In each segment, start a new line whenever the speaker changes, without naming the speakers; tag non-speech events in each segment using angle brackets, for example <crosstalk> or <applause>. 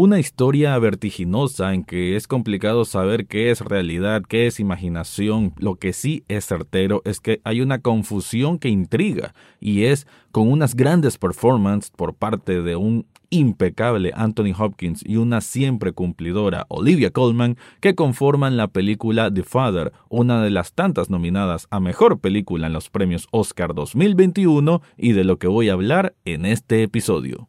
una historia vertiginosa en que es complicado saber qué es realidad, qué es imaginación. Lo que sí es certero es que hay una confusión que intriga y es con unas grandes performances por parte de un impecable Anthony Hopkins y una siempre cumplidora Olivia Colman que conforman la película The Father, una de las tantas nominadas a mejor película en los premios Oscar 2021 y de lo que voy a hablar en este episodio.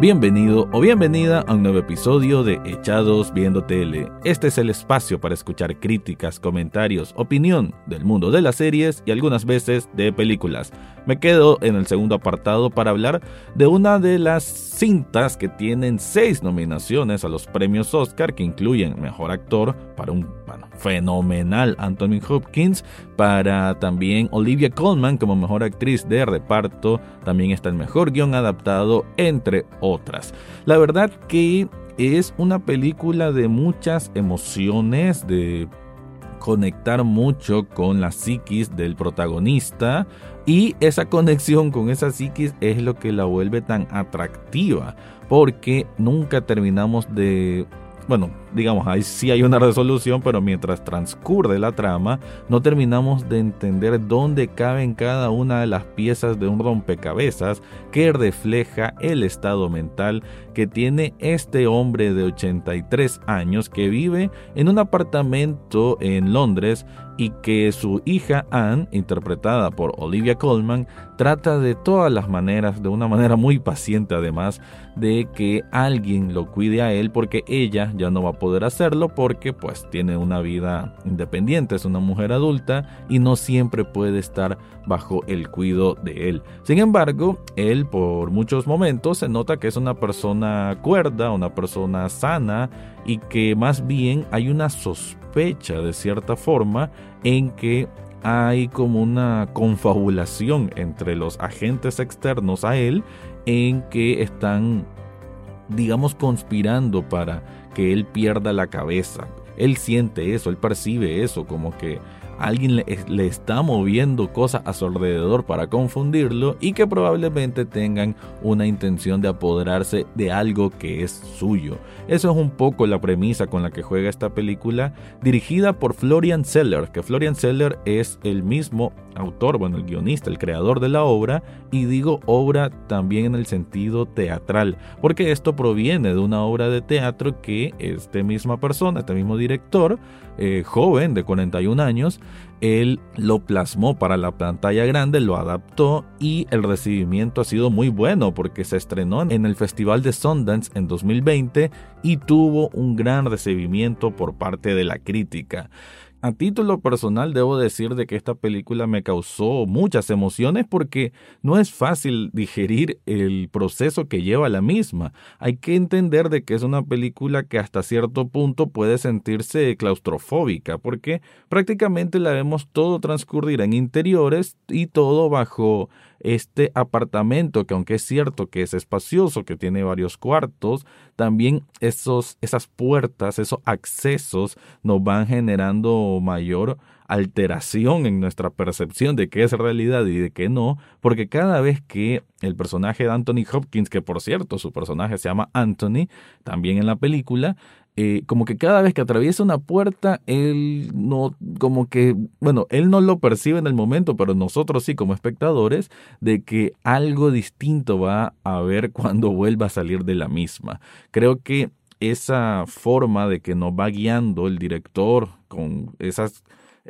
Bienvenido o bienvenida a un nuevo episodio de Echados Viendo Tele. Este es el espacio para escuchar críticas, comentarios, opinión del mundo de las series y algunas veces de películas. Me quedo en el segundo apartado para hablar de una de las cintas que tienen seis nominaciones a los premios Oscar que incluyen Mejor Actor para un fenomenal Anthony Hopkins, para también Olivia Colman como Mejor Actriz de Reparto, también está el Mejor Guión Adaptado, entre otras. La verdad que es una película de muchas emociones, de conectar mucho con la psiquis del protagonista y esa conexión con esa psiquis es lo que la vuelve tan atractiva porque nunca terminamos de bueno, digamos, ahí sí hay una <laughs> resolución, pero mientras transcurre la trama, no terminamos de entender dónde caben cada una de las piezas de un rompecabezas que refleja el estado mental que tiene este hombre de 83 años que vive en un apartamento en Londres y que su hija Anne, interpretada por Olivia Colman, trata de todas las maneras, de una manera muy paciente además, de que alguien lo cuide a él porque ella ya no va a poder hacerlo porque pues tiene una vida independiente, es una mujer adulta y no siempre puede estar bajo el cuidado de él. Sin embargo, él por muchos momentos se nota que es una persona cuerda, una persona sana y que más bien hay una sospecha de cierta forma en que hay como una confabulación entre los agentes externos a él en que están, digamos, conspirando para que él pierda la cabeza. Él siente eso, él percibe eso, como que alguien le, está moviendo cosas a su alrededor para confundirlo y que probablemente tengan una intención de apoderarse de algo que es suyo. Eso es un poco la premisa con la que juega esta película, dirigida por Florian Seller, que Florian Seller es el mismo autor, bueno, el guionista, el creador de la obra, y digo obra también en el sentido teatral, porque esto proviene de una obra de teatro que esta misma persona, este mismo director, eh, joven de 41 años, él lo plasmó para la pantalla grande, lo adaptó y el recibimiento ha sido muy bueno porque se estrenó en el Festival de Sundance en 2020 y tuvo un gran recibimiento por parte de la crítica. A título personal debo decir de que esta película me causó muchas emociones porque no es fácil digerir el proceso que lleva la misma. Hay que entender de que es una película que hasta cierto punto puede sentirse claustrofóbica porque prácticamente la vemos todo transcurrir en interiores y todo bajo este apartamento que aunque es cierto que es espacioso, que tiene varios cuartos, también esos, esas puertas, esos accesos nos van generando mayor alteración en nuestra percepción de qué es realidad y de qué no, porque cada vez que el personaje de Anthony Hopkins, que por cierto su personaje se llama Anthony, también en la película, eh, como que cada vez que atraviesa una puerta, él no, como que, bueno, él no lo percibe en el momento, pero nosotros sí como espectadores, de que algo distinto va a haber <laughs> cuando vuelva a salir de la misma. Creo que esa forma de que nos va guiando el director con esas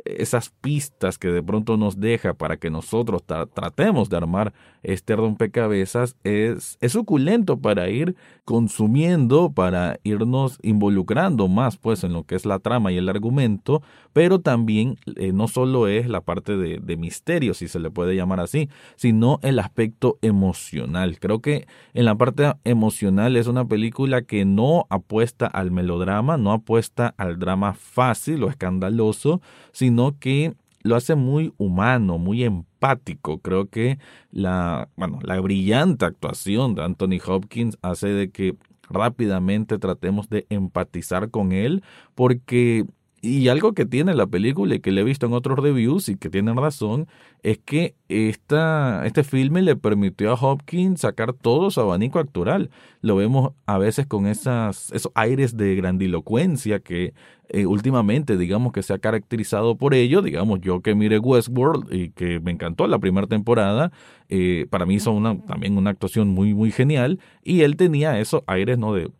esas pistas que de pronto nos deja para que nosotros tratemos de armar este rompecabezas es, es suculento para ir consumiendo, para irnos involucrando más pues en lo que es la trama y el argumento, pero también eh, no solo es la parte de, de misterio, si se le puede llamar así, sino el aspecto emocional. Creo que en la parte emocional es una película que no apuesta al melodrama, no apuesta al drama fácil o escandaloso, sino que lo hace muy humano, muy empático. Creo que la, bueno, la brillante actuación de Anthony Hopkins hace de que rápidamente tratemos de empatizar con él porque y algo que tiene la película y que le he visto en otros reviews y que tienen razón es que esta, este filme le permitió a Hopkins sacar todo su abanico actoral. Lo vemos a veces con esas, esos aires de grandilocuencia que eh, últimamente digamos que se ha caracterizado por ello. Digamos, yo que mire Westworld y que me encantó la primera temporada, eh, para mí hizo una, también una actuación muy, muy genial y él tenía esos aires ¿no? de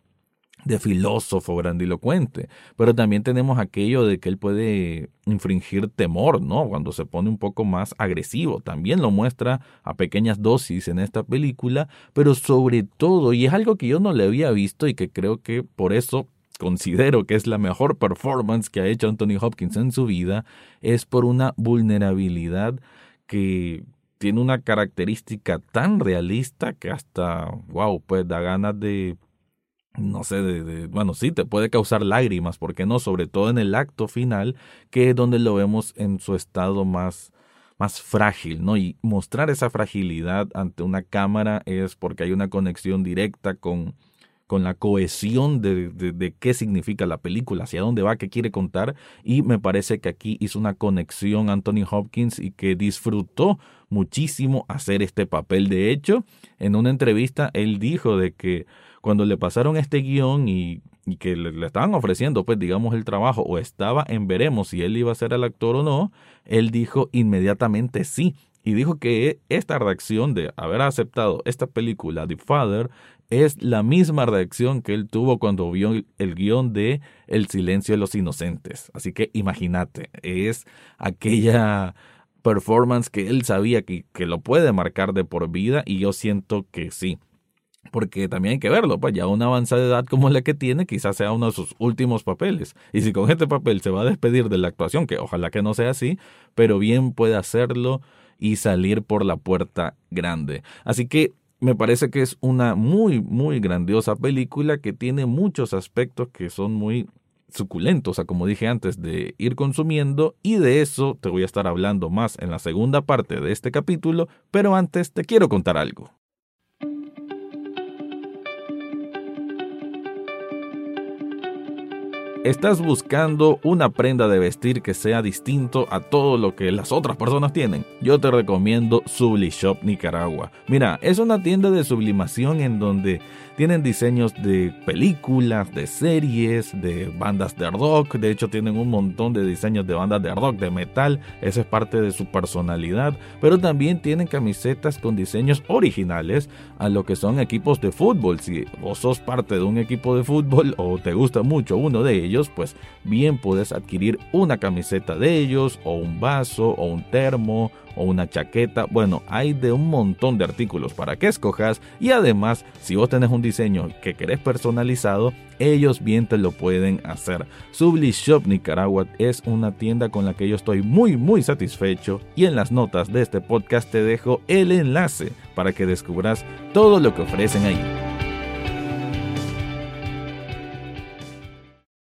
de filósofo grandilocuente, pero también tenemos aquello de que él puede infringir temor, ¿no? Cuando se pone un poco más agresivo, también lo muestra a pequeñas dosis en esta película, pero sobre todo, y es algo que yo no le había visto y que creo que por eso considero que es la mejor performance que ha hecho Anthony Hopkins en su vida, es por una vulnerabilidad que tiene una característica tan realista que hasta, wow, pues da ganas de no sé, de, bueno, sí, te puede causar lágrimas, ¿por qué no? Sobre todo en el acto final, que es donde lo vemos en su estado más, más frágil, ¿no? Y mostrar esa fragilidad ante una cámara es porque hay una conexión directa con, con la cohesión de, de, qué significa la película, hacia dónde va, qué quiere contar. Y me parece que aquí hizo una conexión Anthony Hopkins y que disfrutó muchísimo hacer este papel. De hecho, en una entrevista él dijo de que cuando le pasaron este guion y, que le, estaban ofreciendo, pues digamos, el trabajo, o estaba en veremos si él iba a ser el actor o no, él dijo inmediatamente sí. Y dijo que esta reacción de haber aceptado esta película, The Father, es la misma reacción que él tuvo cuando vio el guion de El silencio de los inocentes. Así que imagínate, es aquella performance que él sabía que, que lo puede marcar de por vida y yo siento que sí porque también hay que verlo, pues ya una avanzada edad como la que tiene, quizás sea uno de sus últimos papeles. Y si con este papel se va a despedir de la actuación, que ojalá que no sea así, pero bien puede hacerlo y salir por la puerta grande. Así que me parece que es una muy, muy grandiosa película que tiene muchos aspectos que son muy suculentos, o sea, como dije antes, de ir consumiendo y de eso te voy a estar hablando más en la segunda parte de este capítulo, pero antes te quiero contar algo. ¿Estás buscando una prenda de vestir que sea distinto a todo lo que las otras personas tienen? Yo te recomiendo Shop Nicaragua. Mira, es una tienda de sublimación en donde tienen diseños de películas, de series, de bandas de rock. De hecho, tienen un montón de diseños de bandas de rock, de metal. Esa es parte de su personalidad. Pero también tienen camisetas con diseños originales a lo que son equipos de fútbol. Si vos sos parte de un equipo de fútbol o te gusta mucho uno de ellos, pues bien puedes adquirir una camiseta de ellos o un vaso o un termo o una chaqueta. Bueno, hay de un montón de artículos para que escojas y además si vos tenés un diseño que querés personalizado, ellos bien te lo pueden hacer. Subli Shop Nicaragua es una tienda con la que yo estoy muy muy satisfecho y en las notas de este podcast te dejo el enlace para que descubras todo lo que ofrecen ahí.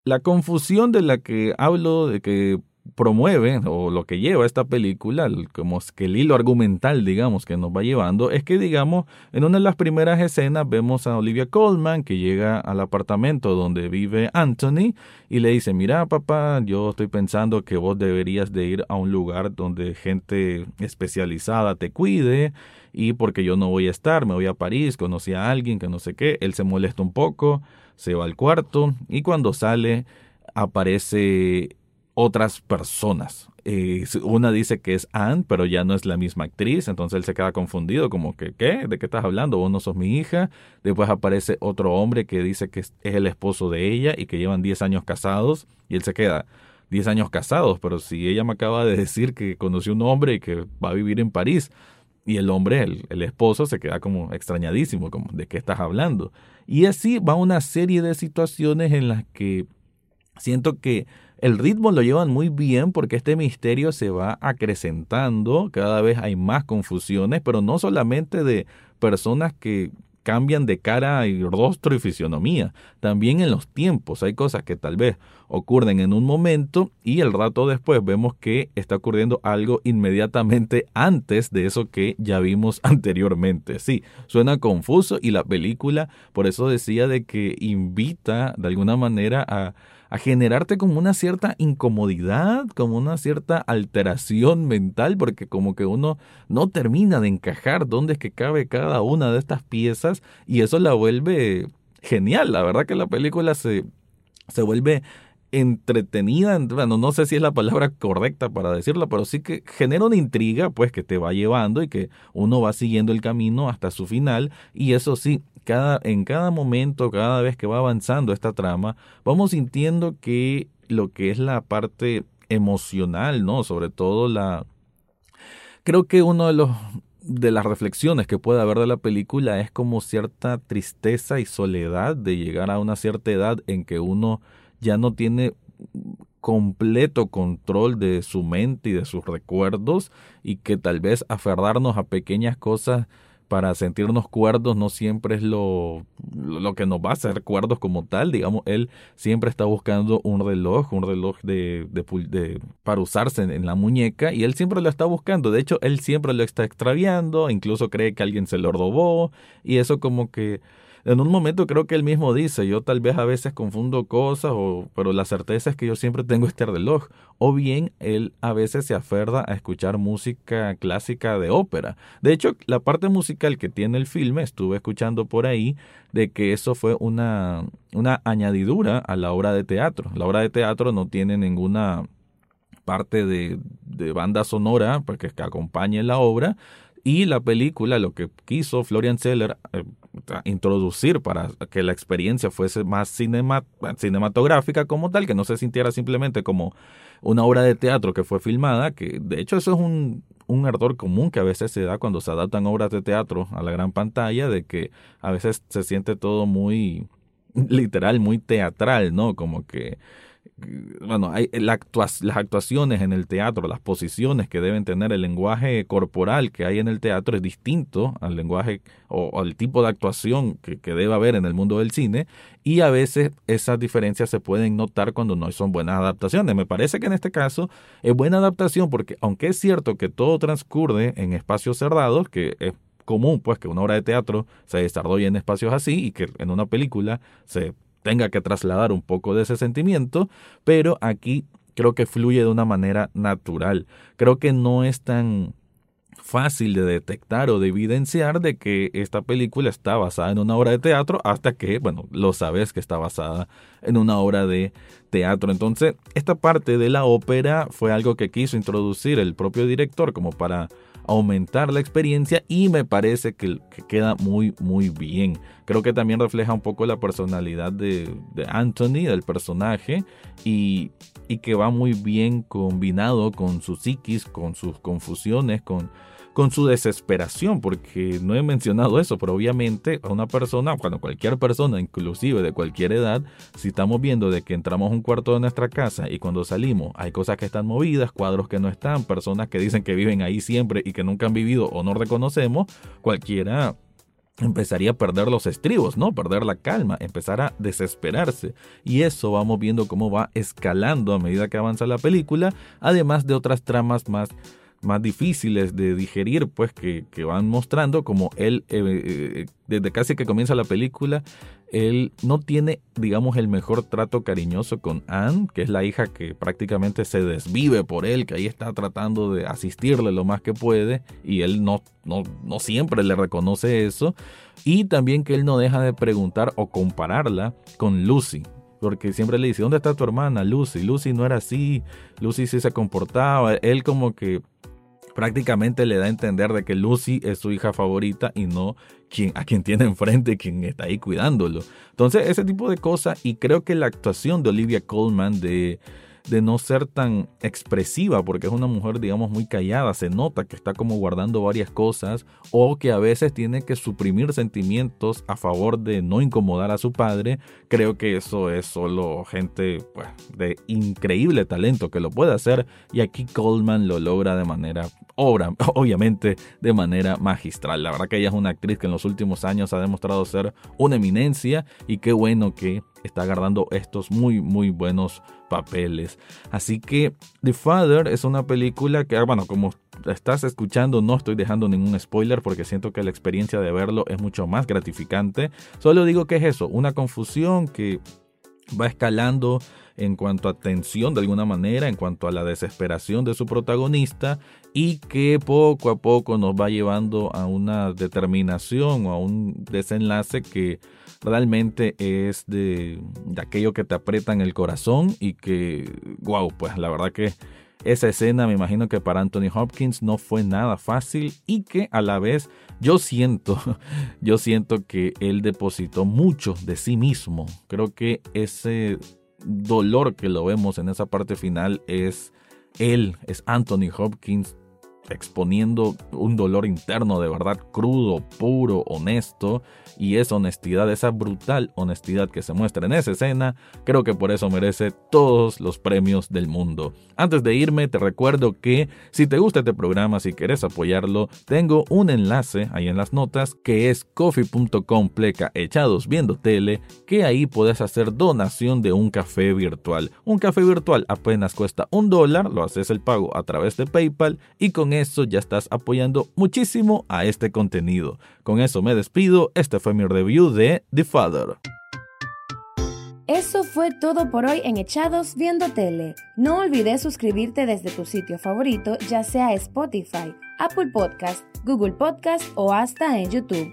La confusión de la que hablo, de que promueve o lo que lleva esta película, como que el hilo argumental, digamos, que nos va llevando, es que, digamos, en una de las primeras escenas vemos a Olivia Colman que llega al apartamento donde vive Anthony y le dice, mira papá, yo estoy pensando que vos deberías de ir a un lugar donde gente especializada te cuide y porque yo no voy a estar, me voy a París, conocí a alguien que no sé qué, él se molesta un poco, se va al cuarto y cuando sale aparece otras personas. Eh, una dice que es Anne, pero ya no es la misma actriz, entonces él se queda confundido, como que, ¿qué? ¿De qué estás hablando? Vos no sos mi hija. Después aparece otro hombre que dice que es, el esposo de ella y que llevan 10 años casados, y él se queda 10 años casados, pero si ella me acaba de decir que conoció un hombre y que va a vivir en París, y el hombre, el, el, esposo, se queda como extrañadísimo, como de qué estás hablando. Y así va una serie de situaciones en las que siento que el ritmo lo llevan muy bien porque este misterio se va acrecentando, cada vez hay más confusiones, pero no solamente de personas que cambian de cara y rostro y fisionomía. También en los tiempos hay cosas que tal vez ocurren en un momento y el rato después vemos que está ocurriendo algo inmediatamente antes de eso que ya vimos <laughs> anteriormente. Sí, suena confuso y la película por eso decía de que invita de alguna manera a a generarte como una cierta incomodidad, como una cierta alteración mental, porque como que uno no termina de encajar dónde es que cabe cada una de estas piezas y eso la vuelve genial. La verdad que la película se, se vuelve entretenida, bueno, no sé si es la palabra correcta para decirlo, pero sí que genera una intriga, pues que te va llevando y que uno va siguiendo el camino hasta su final y eso sí, cada, en cada momento, cada vez que va avanzando esta trama, vamos sintiendo que lo que es la parte emocional, ¿no? Sobre todo la... Creo que uno de los de las reflexiones que puede haber de la película es como cierta tristeza y soledad de llegar a una cierta edad en que uno ya no tiene completo control de su mente y de sus recuerdos y que tal vez aferrarnos a pequeñas cosas para sentirnos cuerdos no siempre es lo, lo que nos va a hacer cuerdos como tal. Digamos, él siempre está buscando un reloj, un reloj de, de, para usarse en, la muñeca y él siempre lo está buscando. De hecho, él siempre lo está extraviando, incluso cree que alguien se lo robó y eso como que en un momento creo que él mismo dice, yo tal vez a veces confundo cosas, o, pero la certeza es que yo siempre tengo este reloj. O bien él a veces se aferra a escuchar música clásica de ópera. De hecho, la parte musical que tiene el filme, estuve escuchando por ahí, de que eso fue una, una añadidura a la obra de teatro. La obra de teatro no tiene ninguna parte de, de banda sonora porque que acompañe la obra, y la película, lo que quiso Florian Zeller eh, introducir para que la experiencia fuese más cinematográfica como tal, que no se sintiera simplemente como una obra de teatro que fue filmada, que de hecho eso es un, un error común que a veces se da cuando se adaptan obras de teatro a la gran pantalla, de que a veces se siente todo muy <laughs> literal, muy teatral, ¿no? Como que bueno, hay las actuaciones en el teatro, las posiciones que deben tener, el lenguaje corporal que hay en el teatro es distinto al lenguaje o, al tipo de actuación que, que, debe haber en el mundo del cine y a veces esas diferencias se pueden notar cuando no son buenas adaptaciones. Me parece que en este caso es buena adaptación porque aunque es cierto que todo transcurre en espacios cerrados, que es común pues que una obra de teatro se desarrolle en espacios así y que en una película se tenga que trasladar un poco de ese sentimiento, pero aquí creo que fluye de una manera natural. Creo que no es tan fácil de detectar o de evidenciar de que esta película está basada en una obra de teatro hasta que, bueno, lo sabes que está basada en una obra de teatro. Entonces, esta parte de la ópera fue algo que quiso introducir el propio director como para aumentar la experiencia y me parece que, queda muy muy bien. Creo que también refleja un poco la personalidad de, Anthony, del personaje, y, y que va muy bien combinado con su psiquis, con sus confusiones, con con su desesperación, porque no he mencionado eso, pero obviamente a una persona, cuando cualquier persona, inclusive de cualquier edad, si estamos viendo de que entramos a un cuarto de nuestra casa y cuando salimos hay cosas que están movidas, cuadros que no están, personas que dicen que viven ahí siempre y que nunca han vivido o no reconocemos, cualquiera empezaría a perder los estribos, ¿no? Perder la calma, empezar a desesperarse. Y eso vamos viendo cómo va escalando a medida que avanza la película, además de otras tramas más más difíciles de digerir, pues que, que van mostrando como él, eh, eh, desde casi que comienza la película, él no tiene, digamos, el mejor trato cariñoso con Anne, que es la hija que prácticamente se desvive por él, que ahí está tratando de asistirle lo más que puede, y él no, no, no siempre le reconoce eso, y también que él no deja de preguntar o compararla con Lucy, porque siempre le dice, ¿dónde está tu hermana Lucy? Lucy no era así, Lucy sí se comportaba, él como que prácticamente le da a entender de que Lucy es su hija favorita y no quien, a quien tiene enfrente, quien está ahí cuidándolo. Entonces, ese tipo de cosas, y creo que la actuación de Olivia Colman de, de no ser tan expresiva, porque es una mujer, digamos, muy callada, se nota que está como guardando varias cosas o que a veces tiene que suprimir sentimientos a favor de no incomodar a su padre. Creo que eso es solo gente pues, de increíble talento que lo puede hacer y aquí Coleman lo logra de manera, obra, <laughs> obviamente de manera magistral. La verdad que ella es una actriz que en los últimos años ha demostrado ser una eminencia y qué bueno que está agarrando estos muy muy buenos papeles. Así que The Father es una película que, ah, bueno, como estás escuchando, no estoy dejando ningún spoiler porque siento que la experiencia de verlo es mucho más gratificante. Solo digo que es eso, una confusión que va escalando en cuanto a tensión de alguna manera, en cuanto a la desesperación de su protagonista y que poco a poco nos va llevando a una determinación o a un desenlace que realmente es de, aquello que te aprieta en el corazón y que, wow, pues la verdad que esa escena me imagino que para Anthony Hopkins no fue nada fácil y que a la vez yo siento, <laughs> yo siento que él depositó mucho de sí mismo. Creo que ese dolor que lo vemos en esa parte final es él, es Anthony Hopkins exponiendo un dolor interno de verdad crudo, puro, honesto, y esa honestidad, esa brutal honestidad que se muestra en esa escena, creo que por eso merece todos los premios del mundo. Antes de irme, te recuerdo que si te gusta este programa, si quieres apoyarlo, tengo un enlace ahí en las notas que es coffee.com pleca echados viendo tele, que ahí puedes hacer donación de un café virtual. Un café virtual apenas cuesta un dólar, lo haces el pago a través de PayPal y con eso ya estás apoyando muchísimo a este contenido. Con eso me despido, este fue mi review de The Father.
Eso fue todo por hoy en Echados Viendo Tele. No olvides suscribirte desde tu sitio favorito, ya sea Spotify, Apple Podcast, Google Podcast o hasta en YouTube.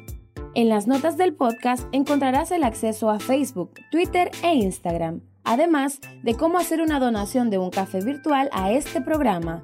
En las notas del podcast encontrarás el acceso a Facebook, Twitter e Instagram, además de cómo hacer una donación de un café virtual a este programa.